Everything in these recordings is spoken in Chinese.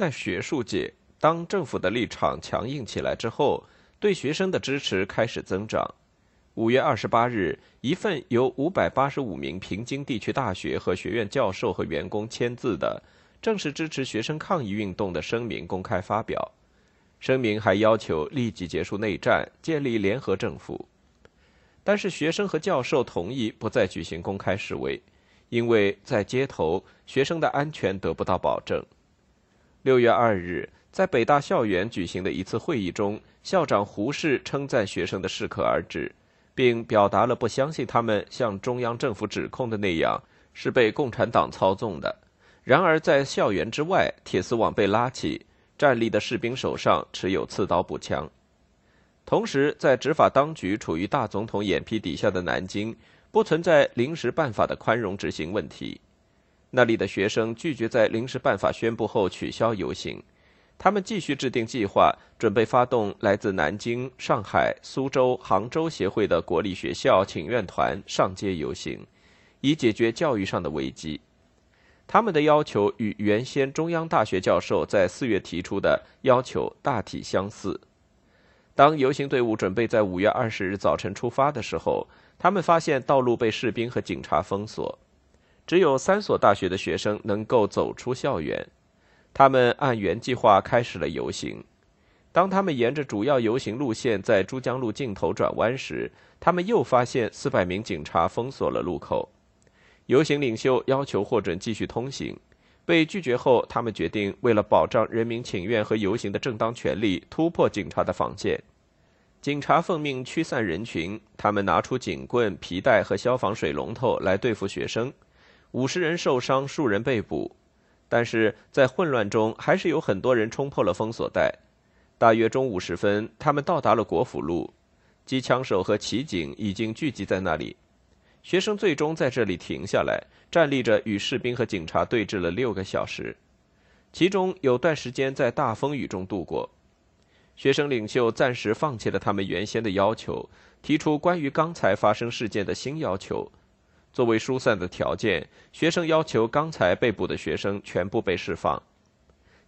在学术界，当政府的立场强硬起来之后，对学生的支持开始增长。五月二十八日，一份由五百八十五名平津地区大学和学院教授和员工签字的正式支持学生抗议运动的声明公开发表。声明还要求立即结束内战，建立联合政府。但是，学生和教授同意不再举行公开示威，因为在街头，学生的安全得不到保证。六月二日，在北大校园举行的一次会议中，校长胡适称赞学生的适可而止，并表达了不相信他们像中央政府指控的那样是被共产党操纵的。然而，在校园之外，铁丝网被拉起，站立的士兵手上持有刺刀步枪。同时，在执法当局处于大总统眼皮底下的南京，不存在临时办法的宽容执行问题。那里的学生拒绝在临时办法宣布后取消游行，他们继续制定计划，准备发动来自南京、上海、苏州、杭州协会的国立学校请愿团上街游行，以解决教育上的危机。他们的要求与原先中央大学教授在四月提出的要求大体相似。当游行队伍准备在五月二十日早晨出发的时候，他们发现道路被士兵和警察封锁。只有三所大学的学生能够走出校园，他们按原计划开始了游行。当他们沿着主要游行路线在珠江路尽头转弯时，他们又发现四百名警察封锁了路口。游行领袖要求获准继续通行，被拒绝后，他们决定为了保障人民请愿和游行的正当权利，突破警察的防线。警察奉命驱散人群，他们拿出警棍、皮带和消防水龙头来对付学生。五十人受伤，数人被捕，但是在混乱中，还是有很多人冲破了封锁带。大约中午时分，他们到达了国府路，机枪手和骑警已经聚集在那里。学生最终在这里停下来，站立着与士兵和警察对峙了六个小时，其中有段时间在大风雨中度过。学生领袖暂时放弃了他们原先的要求，提出关于刚才发生事件的新要求。作为疏散的条件，学生要求刚才被捕的学生全部被释放。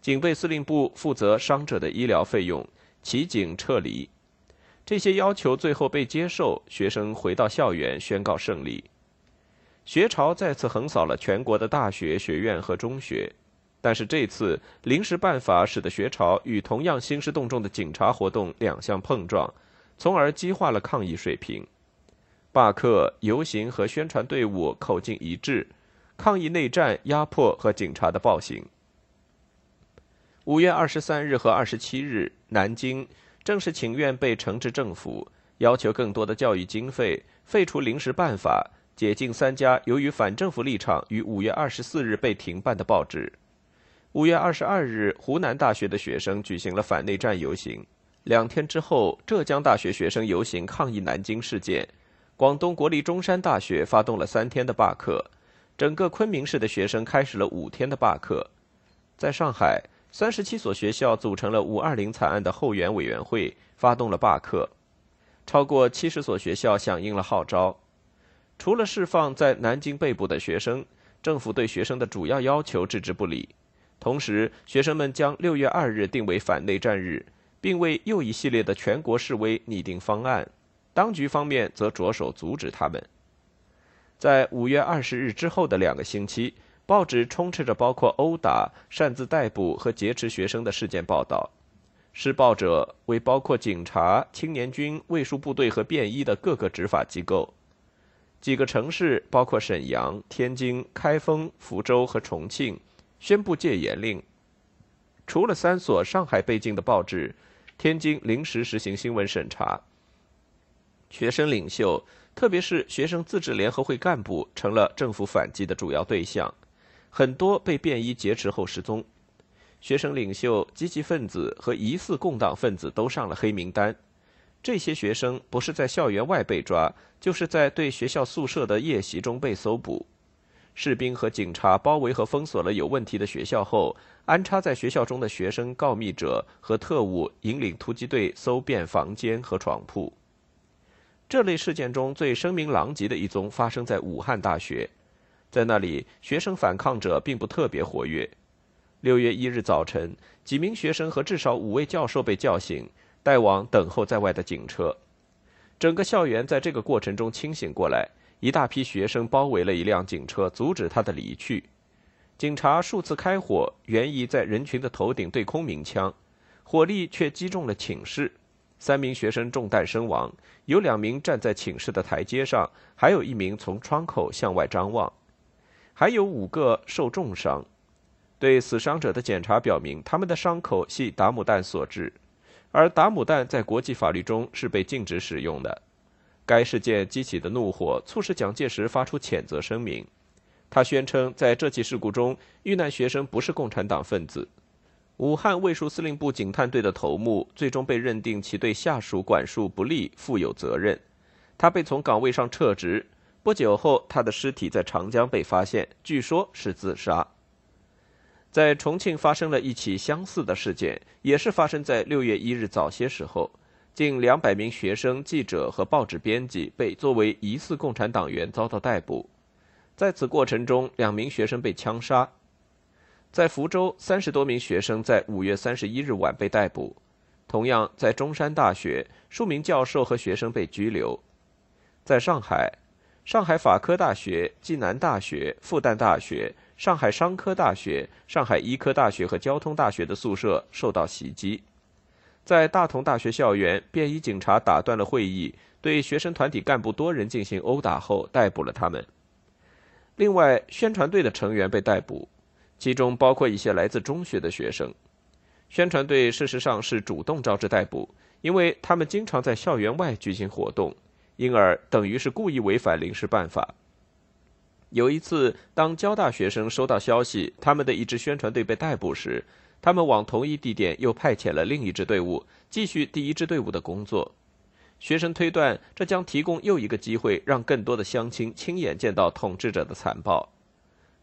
警备司令部负责伤者的医疗费用，骑警撤离。这些要求最后被接受，学生回到校园宣告胜利。学潮再次横扫了全国的大学、学院和中学，但是这次临时办法使得学潮与同样兴师动众的警察活动两相碰撞，从而激化了抗议水平。罢课、游行和宣传队伍口径一致，抗议内战、压迫和警察的暴行。五月二十三日和二十七日，南京正式请愿被惩治政府，要求更多的教育经费，废除临时办法，解禁三家由于反政府立场于五月二十四日被停办的报纸。五月二十二日，湖南大学的学生举行了反内战游行。两天之后，浙江大学学生游行抗议南京事件，广东国立中山大学发动了三天的罢课，整个昆明市的学生开始了五天的罢课。在上海，三十七所学校组成了“五二零”惨案的后援委员会，发动了罢课。超过七十所学校响应了号召。除了释放在南京被捕的学生，政府对学生的主要要求置之不理。同时，学生们将六月二日定为反内战日，并为又一系列的全国示威拟定方案。当局方面则着手阻止他们。在五月二十日之后的两个星期，报纸充斥着包括殴打、擅自逮捕和劫持学生的事件报道。施暴者为包括警察、青年军、卫戍部队和便衣的各个执法机构。几个城市，包括沈阳、天津、开封、福州和重庆。宣布戒严令。除了三所上海被禁的报纸，天津临时实行新闻审查。学生领袖，特别是学生自治联合会干部，成了政府反击的主要对象。很多被便衣劫持后失踪。学生领袖、积极分子和疑似共党分子都上了黑名单。这些学生不是在校园外被抓，就是在对学校宿舍的夜袭中被搜捕。士兵和警察包围和封锁了有问题的学校后，安插在学校中的学生告密者和特务引领突击队搜遍房间和床铺。这类事件中最声名狼藉的一宗发生在武汉大学，在那里学生反抗者并不特别活跃。六月一日早晨，几名学生和至少五位教授被叫醒，带往等候在外的警车。整个校园在这个过程中清醒过来。一大批学生包围了一辆警车，阻止他的离去。警察数次开火，原意在人群的头顶对空鸣枪，火力却击中了寝室，三名学生中弹身亡，有两名站在寝室的台阶上，还有一名从窗口向外张望，还有五个受重伤。对死伤者的检查表明，他们的伤口系达姆弹所致，而达姆弹在国际法律中是被禁止使用的。该事件激起的怒火促使蒋介石发出谴责声明。他宣称，在这起事故中遇难学生不是共产党分子。武汉卫戍司令部警探队的头目最终被认定其对下属管束不力，负有责任。他被从岗位上撤职。不久后，他的尸体在长江被发现，据说是自杀。在重庆发生了一起相似的事件，也是发生在六月一日早些时候。近两百名学生、记者和报纸编辑被作为疑似共产党员遭到逮捕，在此过程中，两名学生被枪杀。在福州，三十多名学生在五月三十一日晚被逮捕。同样，在中山大学，数名教授和学生被拘留。在上海，上海法科大学、暨南大学、复旦大学、上海商科大学、上海医科大学和交通大学的宿舍受到袭击。在大同大学校园，便衣警察打断了会议，对学生团体干部多人进行殴打后，逮捕了他们。另外，宣传队的成员被逮捕，其中包括一些来自中学的学生。宣传队事实上是主动招致逮捕，因为他们经常在校园外举行活动，因而等于是故意违反临时办法。有一次，当交大学生收到消息，他们的一支宣传队被逮捕时，他们往同一地点又派遣了另一支队伍，继续第一支队伍的工作。学生推断，这将提供又一个机会，让更多的乡亲亲眼见到统治者的残暴。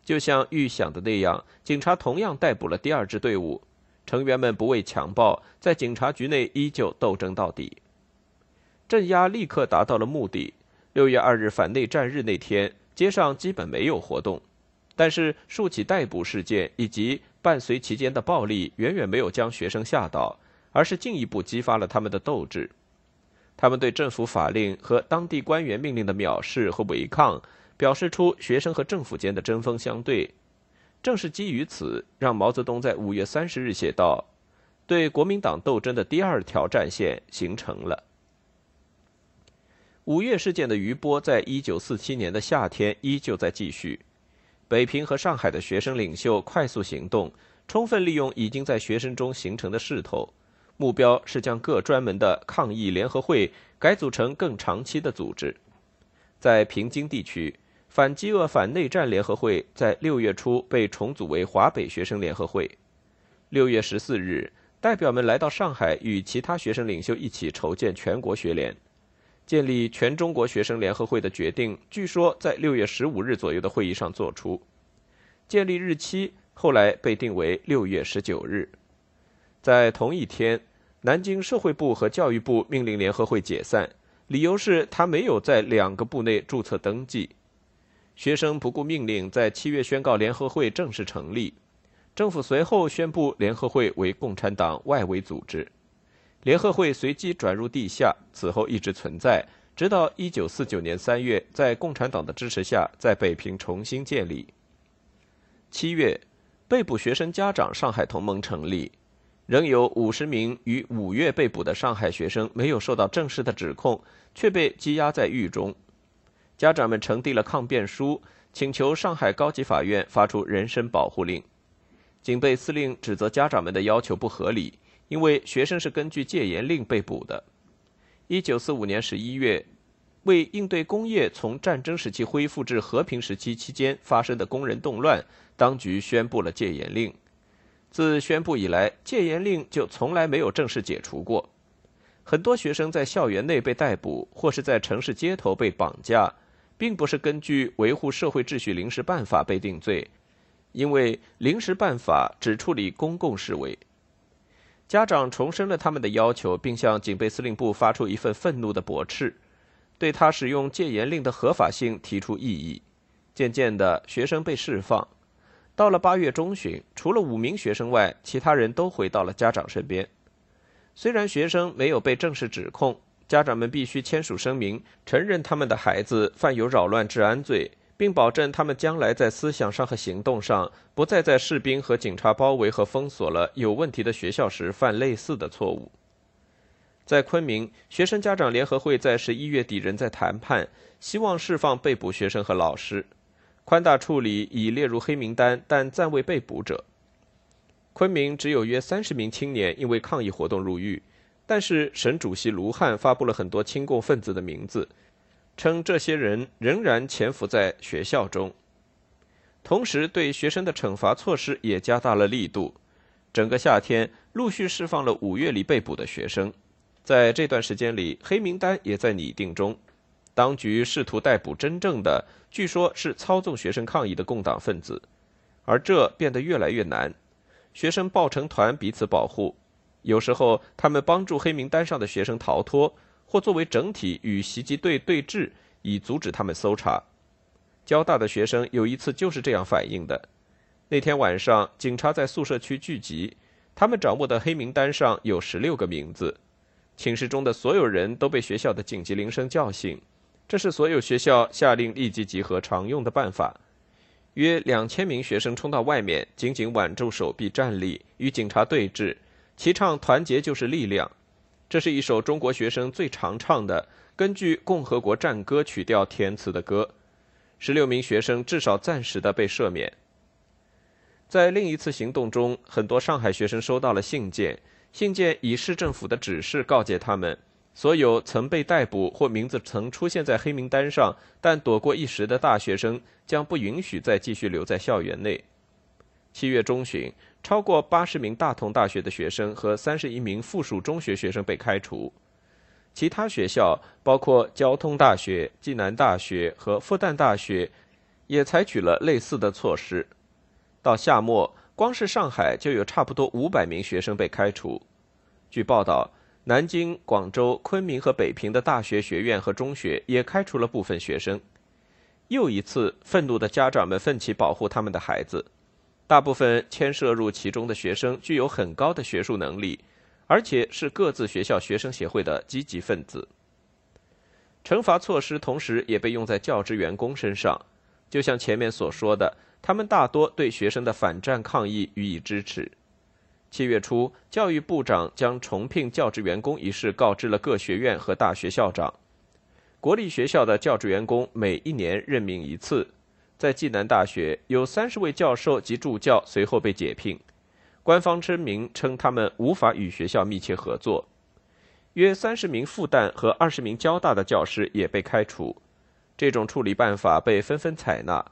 就像预想的那样，警察同样逮捕了第二支队伍，成员们不畏强暴，在警察局内依旧斗争到底。镇压立刻达到了目的。六月二日反内战日那天，街上基本没有活动，但是数起逮捕事件以及。伴随其间的暴力，远远没有将学生吓倒，而是进一步激发了他们的斗志。他们对政府法令和当地官员命令的藐视和违抗，表示出学生和政府间的针锋相对。正是基于此，让毛泽东在五月三十日写道：“对国民党斗争的第二条战线形成了。”五月事件的余波，在一九四七年的夏天依旧在继续。北平和上海的学生领袖快速行动，充分利用已经在学生中形成的势头，目标是将各专门的抗议联合会改组成更长期的组织。在平津地区，反饥饿反内战联合会在六月初被重组为华北学生联合会。六月十四日，代表们来到上海，与其他学生领袖一起筹建全国学联。建立全中国学生联合会的决定，据说在六月十五日左右的会议上作出。建立日期后来被定为六月十九日。在同一天，南京社会部和教育部命令联合会解散，理由是他没有在两个部内注册登记。学生不顾命令，在七月宣告联合会正式成立。政府随后宣布联合会为共产党外围组织，联合会随即转入地下，此后一直存在，直到一九四九年三月，在共产党的支持下，在北平重新建立。七月，被捕学生家长上海同盟成立，仍有五十名于五月被捕的上海学生没有受到正式的指控，却被羁押在狱中。家长们呈递了抗辩书，请求上海高级法院发出人身保护令。警备司令指责家长们的要求不合理，因为学生是根据戒严令被捕的。一九四五年十一月，为应对工业从战争时期恢复至和平时期期间发生的工人动乱，当局宣布了戒严令。自宣布以来，戒严令就从来没有正式解除过。很多学生在校园内被逮捕，或是在城市街头被绑架，并不是根据维护社会秩序临时办法被定罪。因为临时办法只处理公共事务，家长重申了他们的要求，并向警备司令部发出一份愤怒的驳斥，对他使用戒严令的合法性提出异议。渐渐的，学生被释放。到了八月中旬，除了五名学生外，其他人都回到了家长身边。虽然学生没有被正式指控，家长们必须签署声明，承认他们的孩子犯有扰乱治安罪。并保证他们将来在思想上和行动上不再在士兵和警察包围和封锁了有问题的学校时犯类似的错误。在昆明，学生家长联合会在十一月底仍在谈判，希望释放被捕学生和老师。宽大处理已列入黑名单，但暂未被捕者。昆明只有约三十名青年因为抗议活动入狱，但是省主席卢汉发布了很多亲共分子的名字。称这些人仍然潜伏在学校中，同时对学生的惩罚措施也加大了力度。整个夏天陆续释放了五月里被捕的学生，在这段时间里，黑名单也在拟定中。当局试图逮捕真正的，据说是操纵学生抗议的共党分子，而这变得越来越难。学生抱成团彼此保护，有时候他们帮助黑名单上的学生逃脱。或作为整体与袭击队对峙，以阻止他们搜查。交大的学生有一次就是这样反应的。那天晚上，警察在宿舍区聚集，他们掌握的黑名单上有十六个名字。寝室中的所有人都被学校的紧急铃声叫醒，这是所有学校下令立即集合常用的办法。约两千名学生冲到外面，紧紧挽住手臂站立，与警察对峙，齐唱“团结就是力量”。这是一首中国学生最常唱的、根据《共和国战歌》曲调填词的歌。十六名学生至少暂时的被赦免。在另一次行动中，很多上海学生收到了信件，信件以市政府的指示告诫他们，所有曾被逮捕或名字曾出现在黑名单上但躲过一时的大学生，将不允许再继续留在校园内。七月中旬。超过八十名大同大学的学生和三十一名附属中学学生被开除，其他学校包括交通大学、暨南大学和复旦大学，也采取了类似的措施。到夏末，光是上海就有差不多五百名学生被开除。据报道，南京、广州、昆明和北平的大学学院和中学也开除了部分学生。又一次，愤怒的家长们奋起保护他们的孩子。大部分牵涉入其中的学生具有很高的学术能力，而且是各自学校学生协会的积极分子。惩罚措施同时也被用在教职员工身上，就像前面所说的，他们大多对学生的反战抗议予以支持。七月初，教育部长将重聘教职员工一事告知了各学院和大学校长。国立学校的教职员工每一年任命一次。在暨南大学，有三十位教授及助教随后被解聘，官方声明称他们无法与学校密切合作。约三十名复旦和二十名交大的教师也被开除。这种处理办法被纷纷采纳。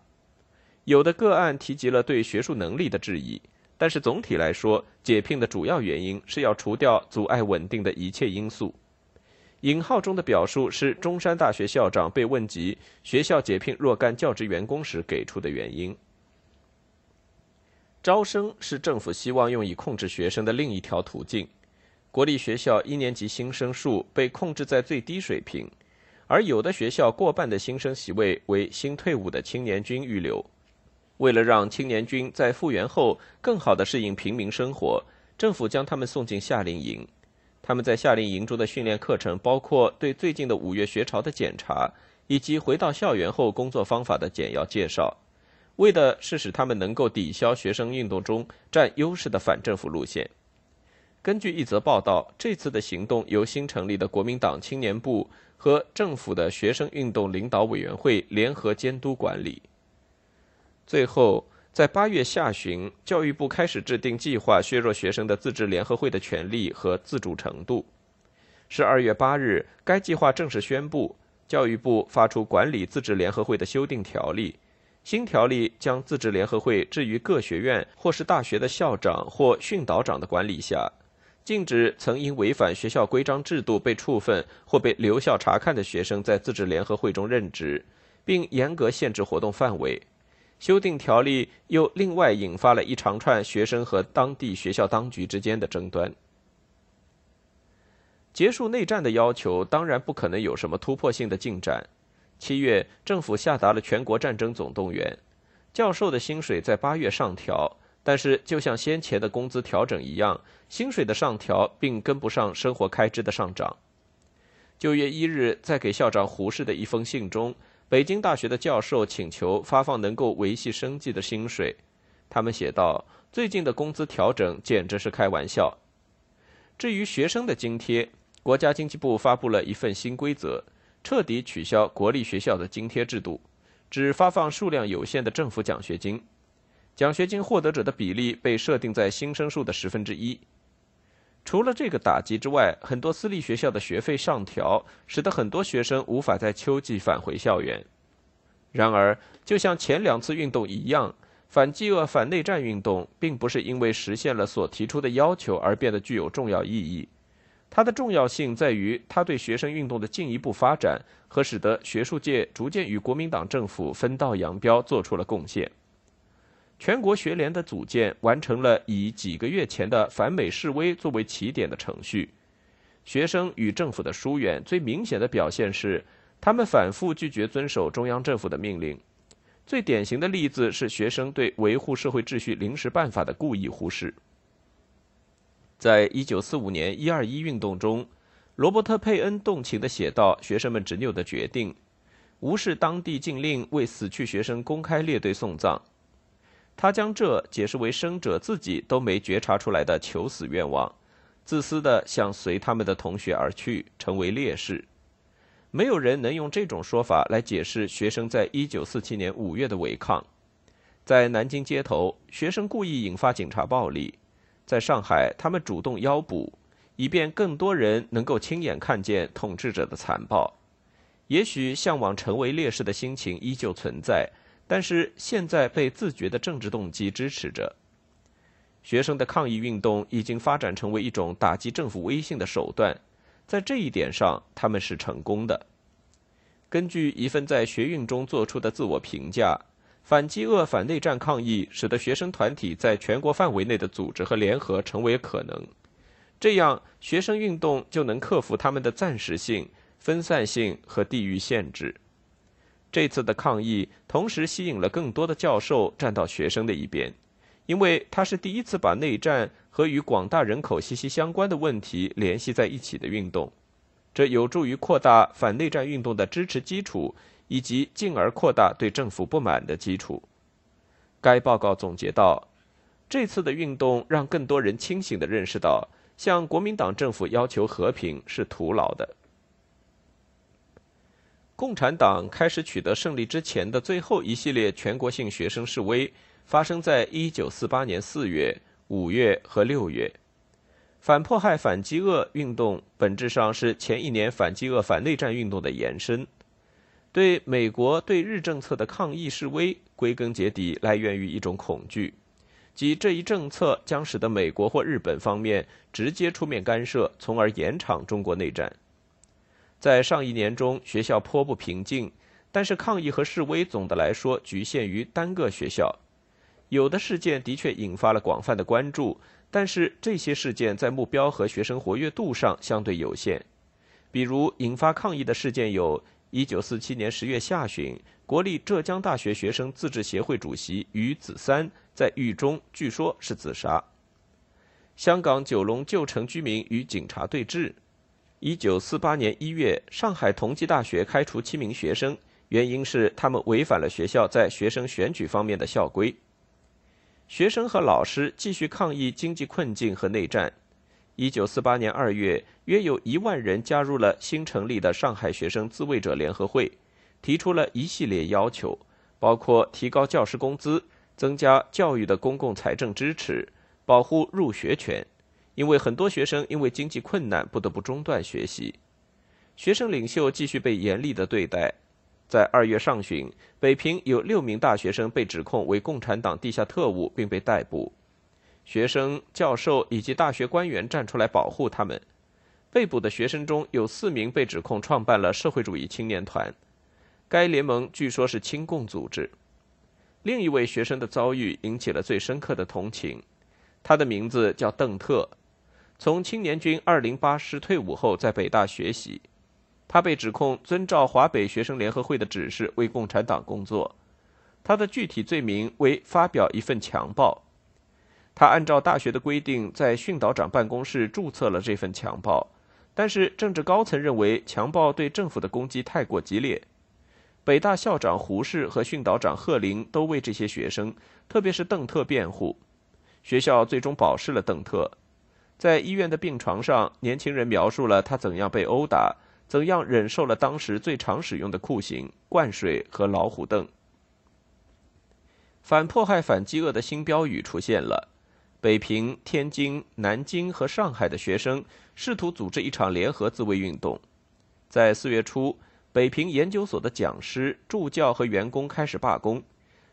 有的个案提及了对学术能力的质疑，但是总体来说，解聘的主要原因是要除掉阻碍稳定的一切因素。引号中的表述是中山大学校长被问及学校解聘若干教职员工时给出的原因。招生是政府希望用以控制学生的另一条途径。国立学校一年级新生数被控制在最低水平，而有的学校过半的新生席位为新退伍的青年军预留。为了让青年军在复员后更好地适应平民生活，政府将他们送进夏令营。他们在夏令营中的训练课程包括对最近的五月学潮的检查，以及回到校园后工作方法的简要介绍，为的是使他们能够抵消学生运动中占优势的反政府路线。根据一则报道，这次的行动由新成立的国民党青年部和政府的学生运动领导委员会联合监督管理。最后，在八月下旬，教育部开始制定计划，削弱学生的自治联合会的权利和自主程度。十二月八日，该计划正式宣布，教育部发出管理自治联合会的修订条例。新条例将自治联合会置于各学院或是大学的校长或训导长的管理下，禁止曾因违反学校规章制度被处分或被留校察看的学生在自治联合会中任职，并严格限制活动范围。修订条例又另外引发了一长串学生和当地学校当局之间的争端。结束内战的要求当然不可能有什么突破性的进展。七月，政府下达了全国战争总动员，教授的薪水在八月上调，但是就像先前的工资调整一样，薪水的上调并跟不上生活开支的上涨。九月一日，在给校长胡适的一封信中。北京大学的教授请求发放能够维系生计的薪水，他们写道：“最近的工资调整简直是开玩笑。”至于学生的津贴，国家经济部发布了一份新规则，彻底取消国立学校的津贴制度，只发放数量有限的政府奖学金，奖学金获得者的比例被设定在新生数的十分之一。除了这个打击之外，很多私立学校的学费上调，使得很多学生无法在秋季返回校园。然而，就像前两次运动一样，反饥饿、反内战运动并不是因为实现了所提出的要求而变得具有重要意义。它的重要性在于它对学生运动的进一步发展和使得学术界逐渐与国民党政府分道扬镳做出了贡献。全国学联的组建完成了以几个月前的反美示威作为起点的程序。学生与政府的疏远最明显的表现是，他们反复拒绝遵守中央政府的命令。最典型的例子是学生对维护社会秩序临时办法的故意忽视。在一九四五年一二一运动中，罗伯特·佩恩动情地写道：“学生们执拗的决定，无视当地禁令，为死去学生公开列队送葬。”他将这解释为生者自己都没觉察出来的求死愿望，自私的想随他们的同学而去，成为烈士。没有人能用这种说法来解释学生在一九四七年五月的违抗。在南京街头，学生故意引发警察暴力；在上海，他们主动邀捕，以便更多人能够亲眼看见统治者的残暴。也许向往成为烈士的心情依旧存在。但是现在被自觉的政治动机支持着，学生的抗议运动已经发展成为一种打击政府威信的手段，在这一点上他们是成功的。根据一份在学运中做出的自我评价，反饥饿、反内战抗议使得学生团体在全国范围内的组织和联合成为可能，这样学生运动就能克服他们的暂时性、分散性和地域限制。这次的抗议同时吸引了更多的教授站到学生的一边，因为他是第一次把内战和与广大人口息息相关的问题联系在一起的运动，这有助于扩大反内战运动的支持基础，以及进而扩大对政府不满的基础。该报告总结道：这次的运动让更多人清醒地认识到，向国民党政府要求和平是徒劳的。共产党开始取得胜利之前的最后一系列全国性学生示威，发生在一九四八年四月、五月和六月。反迫害、反饥饿运动本质上是前一年反饥饿、反内战运动的延伸。对美国对日政策的抗议示威，归根结底来源于一种恐惧，即这一政策将使得美国或日本方面直接出面干涉，从而延长中国内战。在上一年中，学校颇不平静，但是抗议和示威总的来说局限于单个学校。有的事件的确引发了广泛的关注，但是这些事件在目标和学生活跃度上相对有限。比如，引发抗议的事件有：1947年10月下旬，国立浙江大学学生自治协会主席于子三在狱中据说是自杀；香港九龙旧城居民与警察对峙。一九四八年一月，上海同济大学开除七名学生，原因是他们违反了学校在学生选举方面的校规。学生和老师继续抗议经济困境和内战。一九四八年二月，约有一万人加入了新成立的上海学生自卫者联合会，提出了一系列要求，包括提高教师工资、增加教育的公共财政支持、保护入学权。因为很多学生因为经济困难不得不中断学习，学生领袖继续被严厉的对待。在二月上旬，北平有六名大学生被指控为共产党地下特务，并被逮捕。学生、教授以及大学官员站出来保护他们。被捕的学生中有四名被指控创办了社会主义青年团，该联盟据说是亲共组织。另一位学生的遭遇引起了最深刻的同情，他的名字叫邓特。从青年军二零八师退伍后，在北大学习，他被指控遵照华北学生联合会的指示为共产党工作。他的具体罪名为发表一份强报。他按照大学的规定在训导长办公室注册了这份强报，但是政治高层认为强报对政府的攻击太过激烈。北大校长胡适和训导长贺林都为这些学生，特别是邓特辩护。学校最终保释了邓特。在医院的病床上，年轻人描述了他怎样被殴打，怎样忍受了当时最常使用的酷刑——灌水和老虎凳。反迫害、反饥饿的新标语出现了。北平、天津、南京和上海的学生试图组织一场联合自卫运动。在四月初，北平研究所的讲师、助教和员工开始罢工。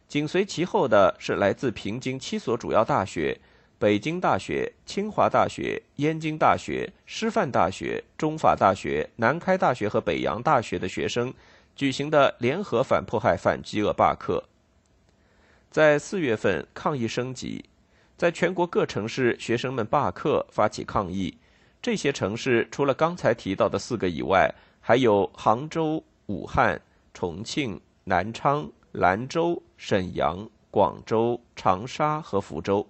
紧随其后的是来自平津七所主要大学。北京大学、清华大学、燕京大学、师范大学、中法大学、南开大学和北洋大学的学生举行的联合反迫害、反饥饿罢课。在四月份，抗议升级，在全国各城市，学生们罢课发起抗议。这些城市除了刚才提到的四个以外，还有杭州、武汉、重庆、南昌、兰州、沈阳、广州、长沙和福州。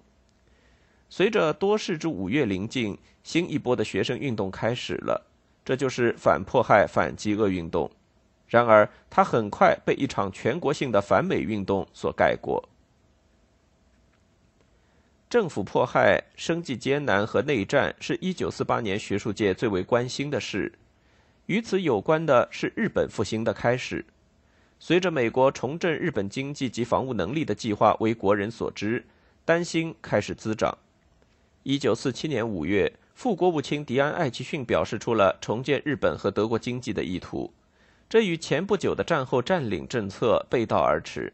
随着多事之五月临近，新一波的学生运动开始了，这就是反迫害、反饥饿运动。然而，它很快被一场全国性的反美运动所盖过。政府迫害、生计艰难和内战是一九四八年学术界最为关心的事。与此有关的是日本复兴的开始。随着美国重振日本经济及防务能力的计划为国人所知，担心开始滋长。一九四七年五月，副国务卿迪安·艾奇逊表示出了重建日本和德国经济的意图，这与前不久的战后占领政策背道而驰。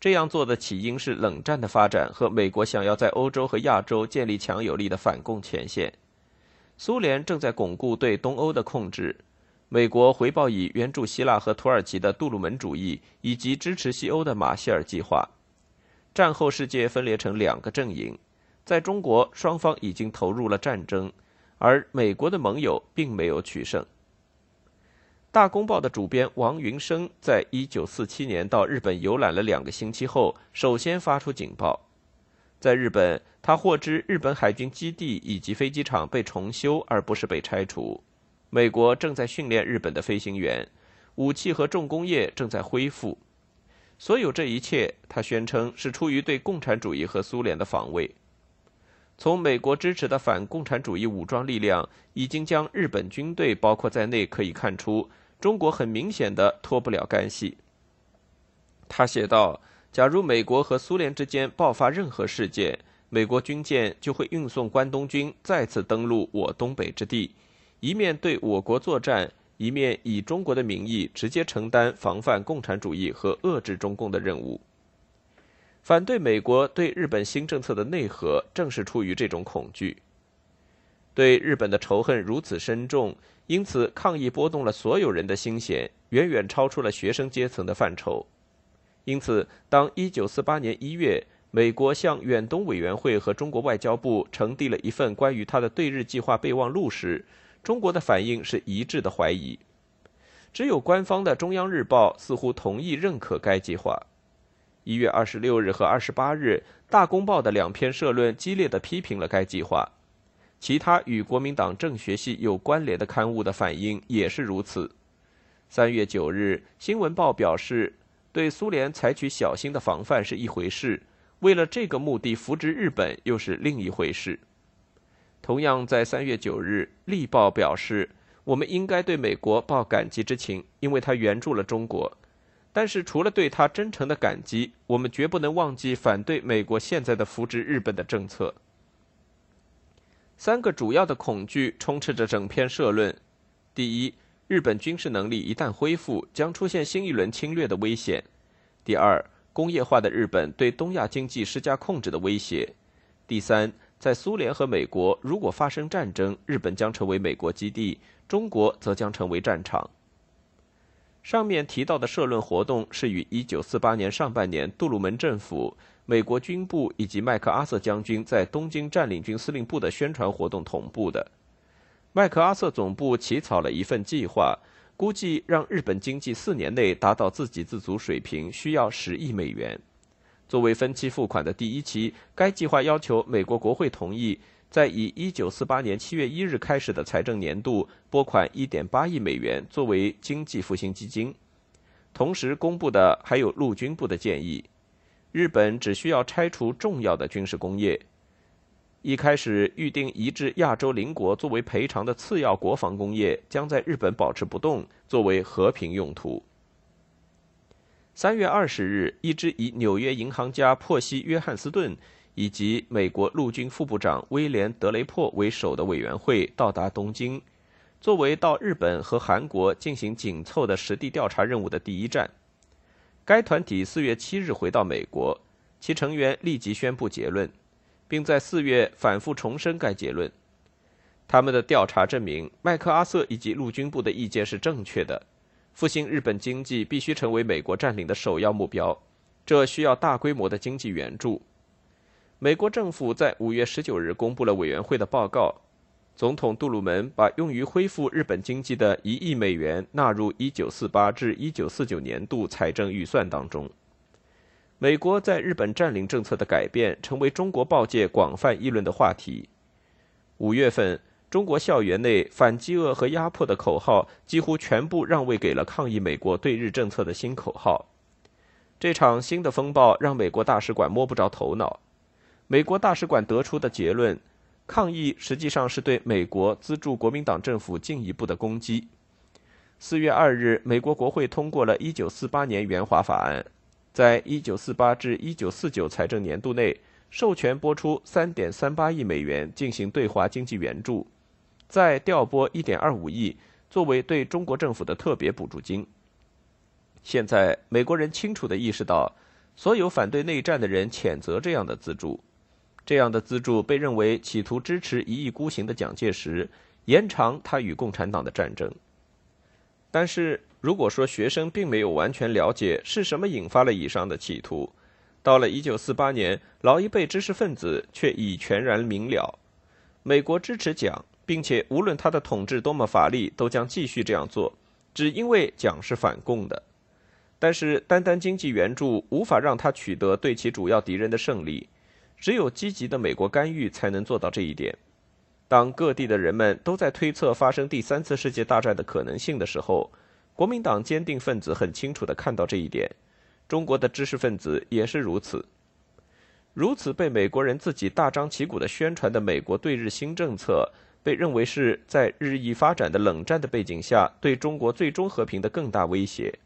这样做的起因是冷战的发展和美国想要在欧洲和亚洲建立强有力的反共前线。苏联正在巩固对东欧的控制，美国回报以援助希腊和土耳其的杜鲁门主义以及支持西欧的马歇尔计划。战后世界分裂成两个阵营。在中国，双方已经投入了战争，而美国的盟友并没有取胜。《大公报》的主编王云生在一九四七年到日本游览了两个星期后，首先发出警报。在日本，他获知日本海军基地以及飞机场被重修，而不是被拆除。美国正在训练日本的飞行员，武器和重工业正在恢复。所有这一切，他宣称是出于对共产主义和苏联的防卫。从美国支持的反共产主义武装力量已经将日本军队包括在内，可以看出中国很明显的脱不了干系。他写道：“假如美国和苏联之间爆发任何事件，美国军舰就会运送关东军再次登陆我东北之地，一面对我国作战，一面以中国的名义直接承担防范共产主义和遏制中共的任务。”反对美国对日本新政策的内核，正是出于这种恐惧。对日本的仇恨如此深重，因此抗议波动了所有人的心弦，远远超出了学生阶层的范畴。因此，当1948年1月，美国向远东委员会和中国外交部呈递了一份关于他的对日计划备忘录时，中国的反应是一致的怀疑。只有官方的中央日报似乎同意认可该计划。一月二十六日和二十八日，《大公报》的两篇社论激烈地批评了该计划。其他与国民党政学系有关联的刊物的反应也是如此。三月九日，《新闻报》表示，对苏联采取小心的防范是一回事，为了这个目的扶植日本又是另一回事。同样在三月九日，《立报》表示，我们应该对美国抱感激之情，因为他援助了中国。但是，除了对他真诚的感激，我们绝不能忘记反对美国现在的扶植日本的政策。三个主要的恐惧充斥着整篇社论：第一，日本军事能力一旦恢复，将出现新一轮侵略的危险；第二，工业化的日本对东亚经济施加控制的威胁；第三，在苏联和美国如果发生战争，日本将成为美国基地，中国则将成为战场。上面提到的社论活动是与1948年上半年杜鲁门政府、美国军部以及麦克阿瑟将军在东京占领军司令部的宣传活动同步的。麦克阿瑟总部起草了一份计划，估计让日本经济四年内达到自给自足水平需要十亿美元。作为分期付款的第一期，该计划要求美国国会同意。在以1948年7月1日开始的财政年度拨款1.8亿美元作为经济复兴基金，同时公布的还有陆军部的建议：日本只需要拆除重要的军事工业。一开始预定移至亚洲邻国作为赔偿的次要国防工业将在日本保持不动，作为和平用途。3月20日，一支以纽约银行家珀西·约翰斯顿。以及美国陆军副部长威廉·德雷珀为首的委员会到达东京，作为到日本和韩国进行紧凑的实地调查任务的第一站。该团体四月七日回到美国，其成员立即宣布结论，并在四月反复重申该结论。他们的调查证明，麦克阿瑟以及陆军部的意见是正确的，复兴日本经济必须成为美国占领的首要目标，这需要大规模的经济援助。美国政府在五月十九日公布了委员会的报告。总统杜鲁门把用于恢复日本经济的一亿美元纳入一九四八至一九四九年度财政预算当中。美国在日本占领政策的改变成为中国报界广泛议论的话题。五月份，中国校园内反饥饿和压迫的口号几乎全部让位给了抗议美国对日政策的新口号。这场新的风暴让美国大使馆摸不着头脑。美国大使馆得出的结论：抗议实际上是对美国资助国民党政府进一步的攻击。四月二日，美国国会通过了1948年援华法案，在1948至1949财政年度内，授权拨出3.38亿美元进行对华经济援助，再调拨1.25亿作为对中国政府的特别补助金。现在，美国人清楚地意识到，所有反对内战的人谴责这样的资助。这样的资助被认为企图支持一意孤行的蒋介石，延长他与共产党的战争。但是，如果说学生并没有完全了解是什么引发了以上的企图，到了1948年，老一辈知识分子却已全然明了：美国支持蒋，并且无论他的统治多么乏力，都将继续这样做，只因为蒋是反共的。但是，单单经济援助无法让他取得对其主要敌人的胜利。只有积极的美国干预才能做到这一点。当各地的人们都在推测发生第三次世界大战的可能性的时候，国民党坚定分子很清楚地看到这一点。中国的知识分子也是如此。如此被美国人自己大张旗鼓地宣传的美国对日新政策，被认为是在日益发展的冷战的背景下对中国最终和平的更大威胁，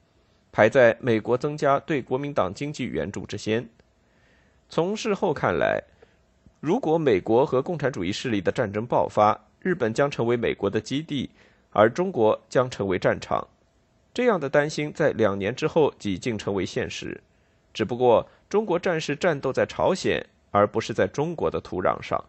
排在美国增加对国民党经济援助之先。从事后看来，如果美国和共产主义势力的战争爆发，日本将成为美国的基地，而中国将成为战场。这样的担心在两年之后几近成为现实。只不过，中国战士战斗在朝鲜，而不是在中国的土壤上。